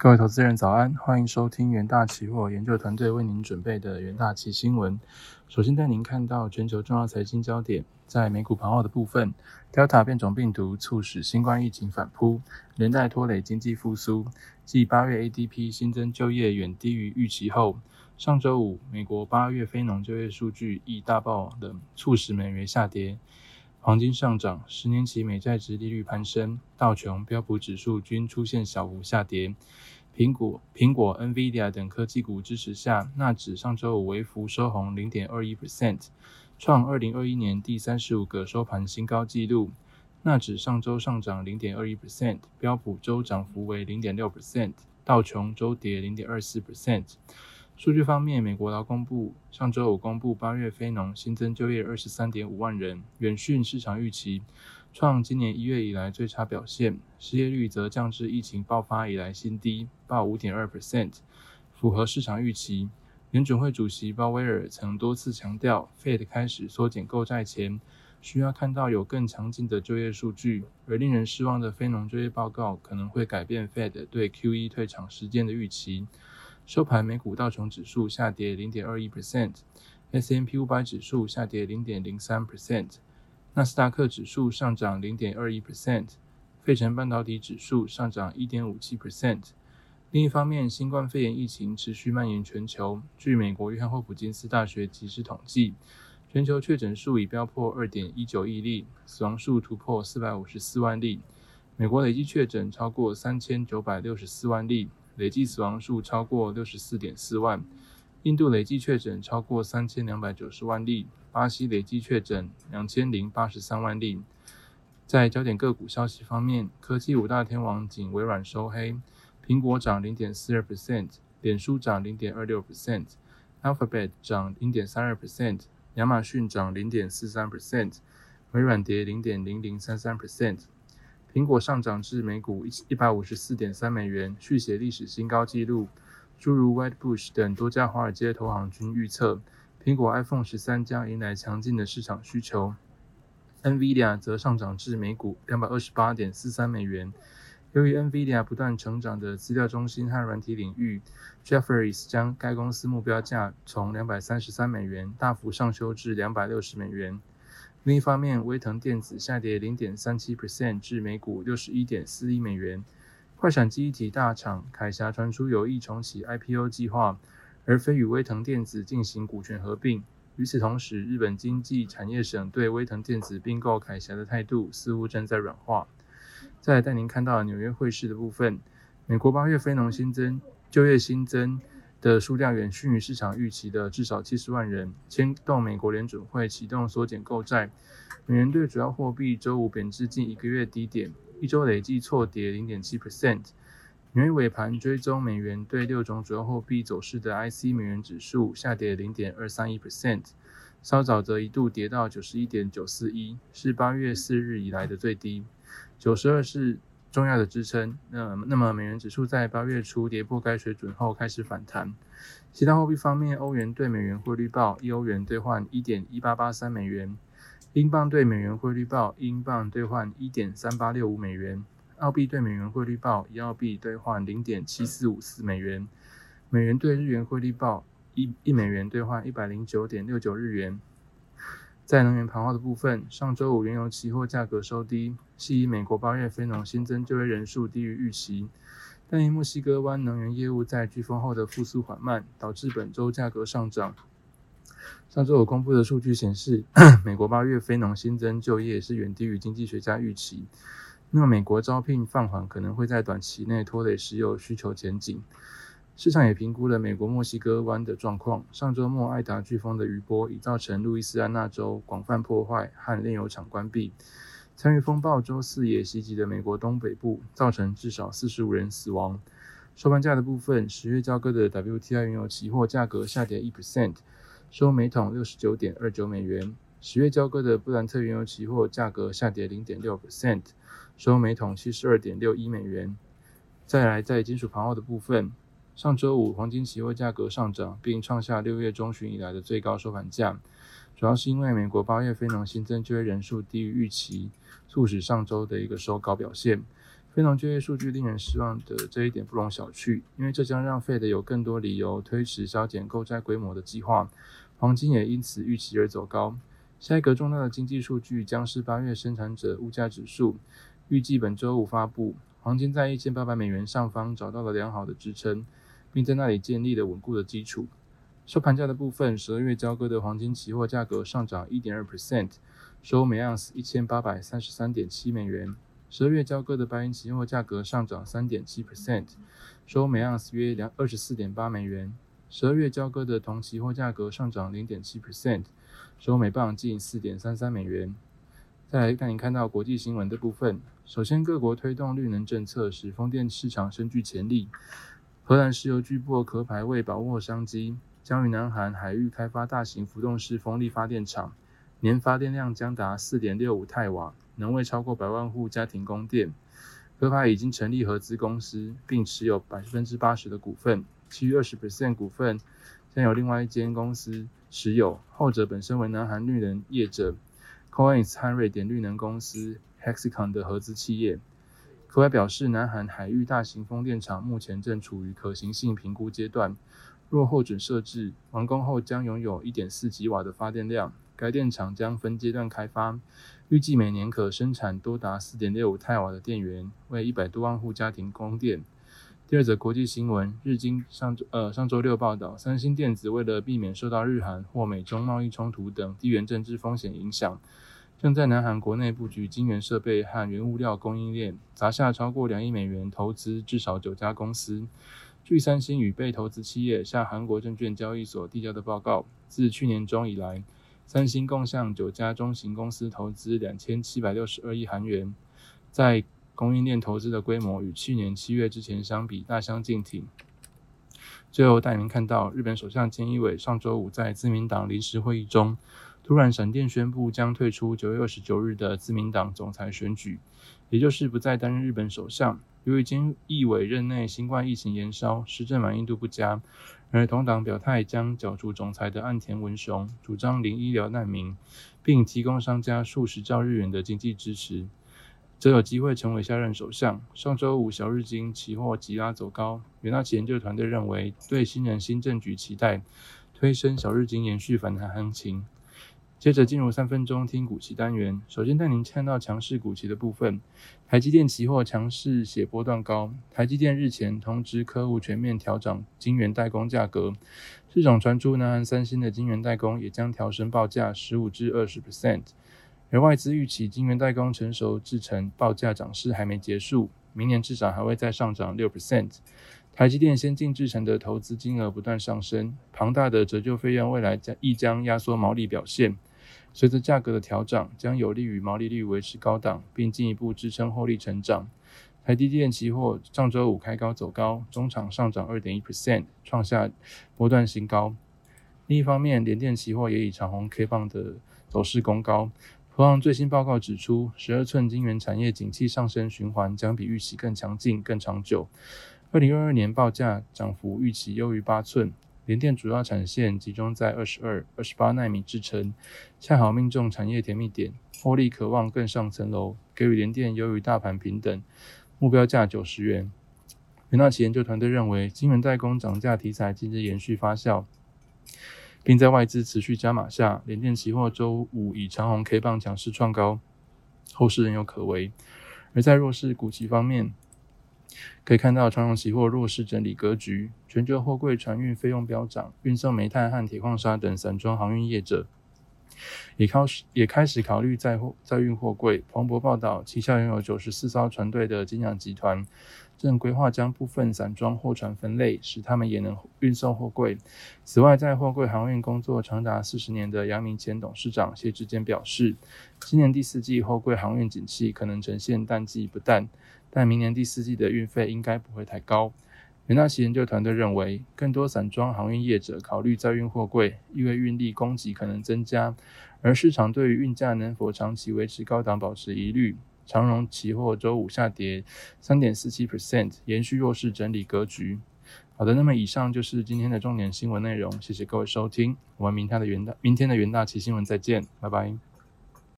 各位投资人早安，欢迎收听元大期货研究团队为您准备的元大期新闻。首先带您看到全球重要财经焦点，在美股盘后的部分，Delta 变种病毒促使新冠疫情反扑，连带拖累经济复苏。继八月 ADP 新增就业远低于预期后，上周五美国八月非农就业数据亦大爆冷，促使美元下跌。黄金上涨，十年期美债值利率攀升，道琼、标普指数均出现小幅下跌。苹果、苹果、NVIDIA 等科技股支持下，纳指上周五微幅收红零点二一 percent，创二零二一年第三十五个收盘新高纪录。纳指上周上涨零点二一 percent，标普周涨幅为零点六 percent，道琼周跌零点二四 percent。数据方面，美国劳工部上周五公布八月非农新增就业二十三点五万人，远逊市场预期，创今年一月以来最差表现。失业率则降至疫情爆发以来新低，报五点二 percent，符合市场预期。联准会主席鲍威尔曾多次强调，Fed 开始缩减购债前，需要看到有更强劲的就业数据。而令人失望的非农就业报告可能会改变 Fed 对 QE 退场时间的预期。收盘，美股道琼指数下跌零点二一 percent，S M P 五百指数下跌零点零三 percent，纳斯达克指数上涨零点二一 percent，费城半导体指数上涨一点五七 percent。另一方面，新冠肺炎疫情持续蔓延全球。据美国约翰霍普金斯大学及时统计，全球确诊数已飙破二点一九亿例，死亡数突破四百五十四万例。美国累计确诊超过三千九百六十四万例。累计死亡数超过六十四点四万，印度累计确诊超过三千两百九十万例，巴西累计确诊两千零八十三万例。在焦点个股消息方面，科技五大天王仅微软收黑，苹果涨零点四二 percent，脸书涨零点二六 percent，Alphabet 涨零点三二 percent，亚马逊涨零点四三 percent，微软跌零点零零三三 percent。苹果上涨至每股一一百五十四点三美元，续写历史新高纪录。诸如 Whitebush 等多家华尔街投行均预测，苹果 iPhone 十三将迎来强劲的市场需求。NVIDIA 则上涨至每股两百二十八点四三美元。由于 NVIDIA 不断成长的资料中心和软体领域，Jeffries 将该公司目标价从两百三十三美元大幅上修至两百六十美元。另一方面，威腾电子下跌零点三七 percent 至每股六十一点四亿美元。快闪记忆体大厂凯霞传出有意重启 IPO 计划，而非与威腾电子进行股权合并。与此同时，日本经济产业省对威腾电子并购凯霞的态度似乎正在软化。再带您看到纽约汇市的部分，美国八月非农新增就业新增。的数量远逊于市场预期的至少七十万人，牵动美国联准会启动缩减购债。美元对主要货币周五贬至近一个月低点，一周累计错跌零点七 percent。纽约尾盘追踪美元对六种主要货币走势的 IC 美元指数下跌零点二三一 percent，稍早则一度跌到九十一点九四一，是八月四日以来的最低。九十二是。重要的支撑。那那么美元指数在八月初跌破该水准后开始反弹。其他货币方面，欧元对美元汇率报一欧元兑换一点一八八三美元，英镑对美元汇率报英镑兑换一点三八六五美元，澳币对美元汇率报一澳币兑换零点七四五四美元，美元对日元汇率报一一美元兑换一百零九点六九日元。在能源盘后的部分，上周五原油期货价格收低，系以美国八月非农新增就业人数低于预期，但因墨西哥湾能源业务在飓风后的复苏缓慢，导致本周价格上涨。上周五公布的数据显示，美国八月非农新增就业是远低于经济学家预期。那么，美国招聘放缓可能会在短期内拖累石油需求前景。市场也评估了美国墨西哥湾的状况。上周末，艾达飓风的余波已造成路易斯安那州广泛破坏和炼油厂关闭。参与风暴周四也袭击了美国东北部，造成至少四十五人死亡。收盘价的部分，十月交割的 WTI 原油期货价格下跌一 percent，收每桶六十九点二九美元。十月交割的布兰特原油期货价格下跌零点六 percent，收每桶七十二点六一美元。再来，在金属盘后的部分。上周五，黄金期货价格上涨，并创下六月中旬以来的最高收盘价，主要是因为美国八月非农新增就业人数低于预期，促使上周的一个收高表现。非农就业数据令人失望的这一点不容小觑，因为这将让 Fed 有更多理由推迟削减购债规模的计划。黄金也因此预期而走高。下一个重大的经济数据将是八月生产者物价指数，预计本周五发布。黄金在一千八百美元上方找到了良好的支撑，并在那里建立了稳固的基础。收盘价的部分，十二月交割的黄金期货价格上涨一点二 percent，收每盎司一千八百三十三点七美元。十二月交割的白银期货价格上涨三点七 percent，收每盎司约两二十四点八美元。十二月交割的铜期货价格上涨零点七 percent，收每磅近四点三三美元。再来带您看到国际新闻的部分。首先，各国推动绿能政策，使风电市场深具潜力。荷兰石油巨擘壳牌为把握商机，将于南韩海域开发大型浮动式风力发电厂，年发电量将达四点六五太瓦。能为超过百万户家庭供电。壳牌已经成立合资公司，并持有百分之八十的股份，其余二十 percent 股份将有另外一间公司持有。后者本身为南韩绿能业者 Coins 和瑞典绿能公司 Hexicon 的合资企业。壳牌表示，南韩海域大型风电场目前正处于可行性评估阶段，若获准设置，完工后将拥有一点四吉瓦的发电量。该电厂将分阶段开发，预计每年可生产多达四点六五太瓦的电源，为一百多万户家庭供电。第二则国际新闻，日经上周呃上周六报道，三星电子为了避免受到日韩或美中贸易冲突等地缘政治风险影响，正在南韩国内布局晶圆设备和原物料供应链，砸下超过两亿美元投资至少九家公司。据三星与被投资企业向韩国证券交易所递交的报告，自去年中以来。三星共向九家中型公司投资两千七百六十二亿韩元，在供应链投资的规模与去年七月之前相比大相径庭。最后带您看到，日本首相菅义伟上周五在自民党临时会议中，突然闪电宣布将退出九月二十九日的自民党总裁选举，也就是不再担任日本首相。由于菅义伟任内新冠疫情延烧，施政满意度不佳，而同党表态将角逐总裁的岸田文雄主张零医疗难民，并提供商家数十兆日元的经济支持，则有机会成为下任首相。上周五，小日经期货急拉走高，元大旗研究团队认为对新人新政局期待，推升小日经延续反弹行情。接着进入三分钟听股期单元，首先带您看到强势股期的部分。台积电期货强势写波段高，台积电日前通知客户全面调整晶圆代工价格，市场传出南韩三星的晶圆代工也将调升报价十五至二十 percent，而外资预期晶圆代工成熟制程报价涨势还没结束，明年至少还会再上涨六 percent。台积电先进制程的投资金额不断上升，庞大的折旧费用未来将亦将压缩毛利表现。随着价格的调整，将有利于毛利率维持高档，并进一步支撑获利成长。台积电期货上周五开高走高，中场上涨二点一 percent，创下波段新高。另一方面，联电期货也以长红 K 棒的走势攻高。同样，最新报告指出，十二寸晶圆产业景气上升循环将比预期更强劲、更长久。二零二二年报价涨幅预期优于八寸。联电主要产线集中在二十二、二十八纳米制程，恰好命中产业甜蜜点，获利渴望更上层楼，给予联电优于大盘平等，目标价九十元。元大奇研究团队认为，晶圆代工涨价题材今日延续发酵，并在外资持续加码下，联电期货周五以长红 K 棒强势创高，后市仍有可为。而在弱势股期方面，可以看到，长荣期货弱势整理格局，全球货柜船运费用飙涨，运送煤炭和铁矿砂等散装航运业者也开始也开始考虑载货载运货柜。彭博报道，旗下拥有九十四艘船队的金洋集团正规划将部分散装货船分类，使他们也能运送货柜。此外，在货柜航运工作长达四十年的阳明前董事长谢志坚表示，今年第四季货柜航运景气可能呈现淡季不淡。但明年第四季的运费应该不会太高。元大奇研究团队认为，更多散装航运业者考虑载运货柜，因为运力供给可能增加，而市场对于运价能否长期维持高档保持疑虑。长荣期货周五下跌三点四七 percent，延续弱势整理格局。好的，那么以上就是今天的重点新闻内容，谢谢各位收听，我们明天的元大明天的元大奇新闻再见，拜拜。